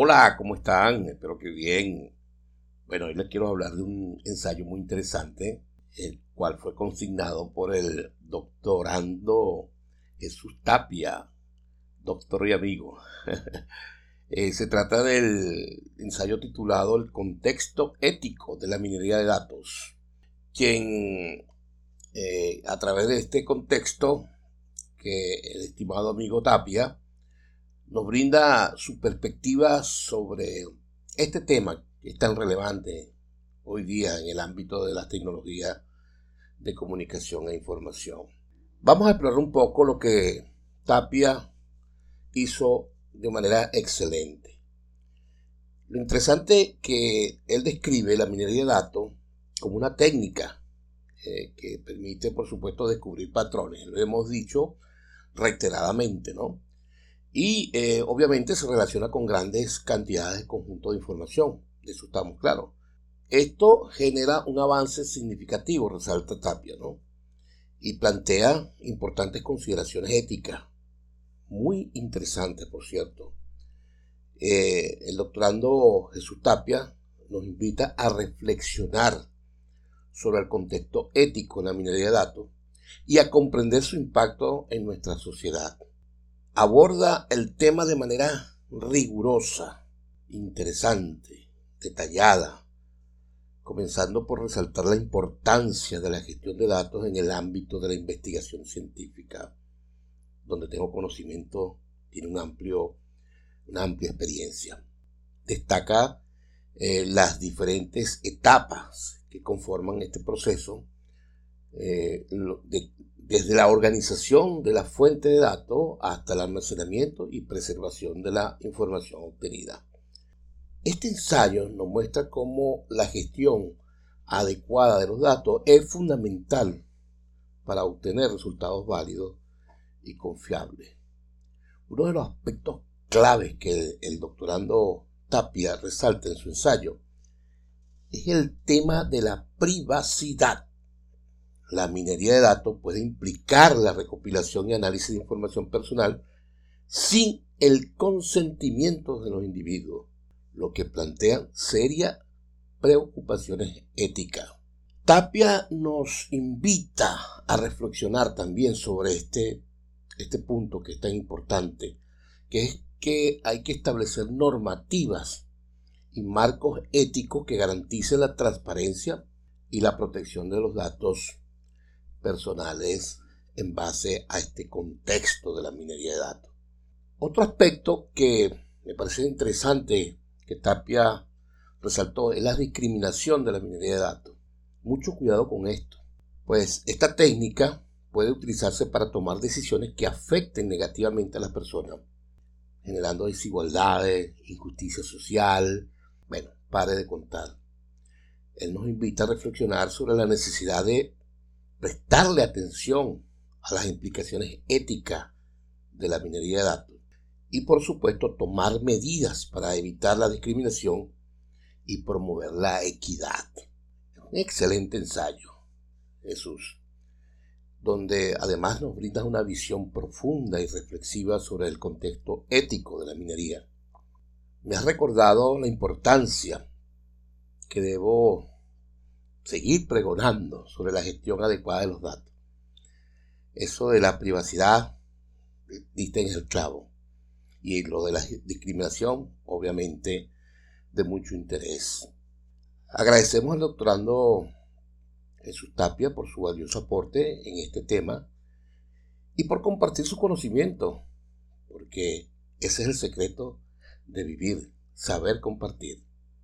Hola, ¿cómo están? Espero que bien. Bueno, hoy les quiero hablar de un ensayo muy interesante, el cual fue consignado por el doctorando Jesús Tapia, doctor y amigo. Eh, se trata del ensayo titulado El contexto ético de la minería de datos, quien eh, a través de este contexto que el estimado amigo Tapia nos brinda su perspectiva sobre este tema que es tan relevante hoy día en el ámbito de las tecnologías de comunicación e información. Vamos a explorar un poco lo que Tapia hizo de manera excelente. Lo interesante que él describe la minería de datos como una técnica eh, que permite, por supuesto, descubrir patrones. Lo hemos dicho reiteradamente, ¿no? Y eh, obviamente se relaciona con grandes cantidades de conjunto de información, de eso estamos claros. Esto genera un avance significativo, resalta Tapia, ¿no? Y plantea importantes consideraciones éticas, muy interesantes, por cierto. Eh, el doctorando Jesús Tapia nos invita a reflexionar sobre el contexto ético en la minería de datos y a comprender su impacto en nuestra sociedad aborda el tema de manera rigurosa, interesante, detallada, comenzando por resaltar la importancia de la gestión de datos en el ámbito de la investigación científica, donde tengo conocimiento, tiene amplio, una amplia experiencia. Destaca eh, las diferentes etapas que conforman este proceso eh, de, desde la organización de la fuente de datos hasta el almacenamiento y preservación de la información obtenida. Este ensayo nos muestra cómo la gestión adecuada de los datos es fundamental para obtener resultados válidos y confiables. Uno de los aspectos claves que el doctorando Tapia resalta en su ensayo es el tema de la privacidad la minería de datos puede implicar la recopilación y análisis de información personal sin el consentimiento de los individuos, lo que plantea serias preocupaciones éticas. Tapia nos invita a reflexionar también sobre este, este punto que es tan importante, que es que hay que establecer normativas y marcos éticos que garanticen la transparencia y la protección de los datos personales en base a este contexto de la minería de datos. Otro aspecto que me parece interesante que Tapia resaltó es la discriminación de la minería de datos. Mucho cuidado con esto, pues esta técnica puede utilizarse para tomar decisiones que afecten negativamente a las personas, generando desigualdades, injusticia social. Bueno, pare de contar. Él nos invita a reflexionar sobre la necesidad de prestarle atención a las implicaciones éticas de la minería de datos y por supuesto tomar medidas para evitar la discriminación y promover la equidad. Un excelente ensayo, Jesús, donde además nos brinda una visión profunda y reflexiva sobre el contexto ético de la minería. Me has recordado la importancia que debo seguir pregonando sobre la gestión adecuada de los datos. Eso de la privacidad, diste en el clavo. Y lo de la discriminación, obviamente, de mucho interés. Agradecemos al doctorando Jesús Tapia por su valioso aporte en este tema y por compartir su conocimiento, porque ese es el secreto de vivir, saber compartir.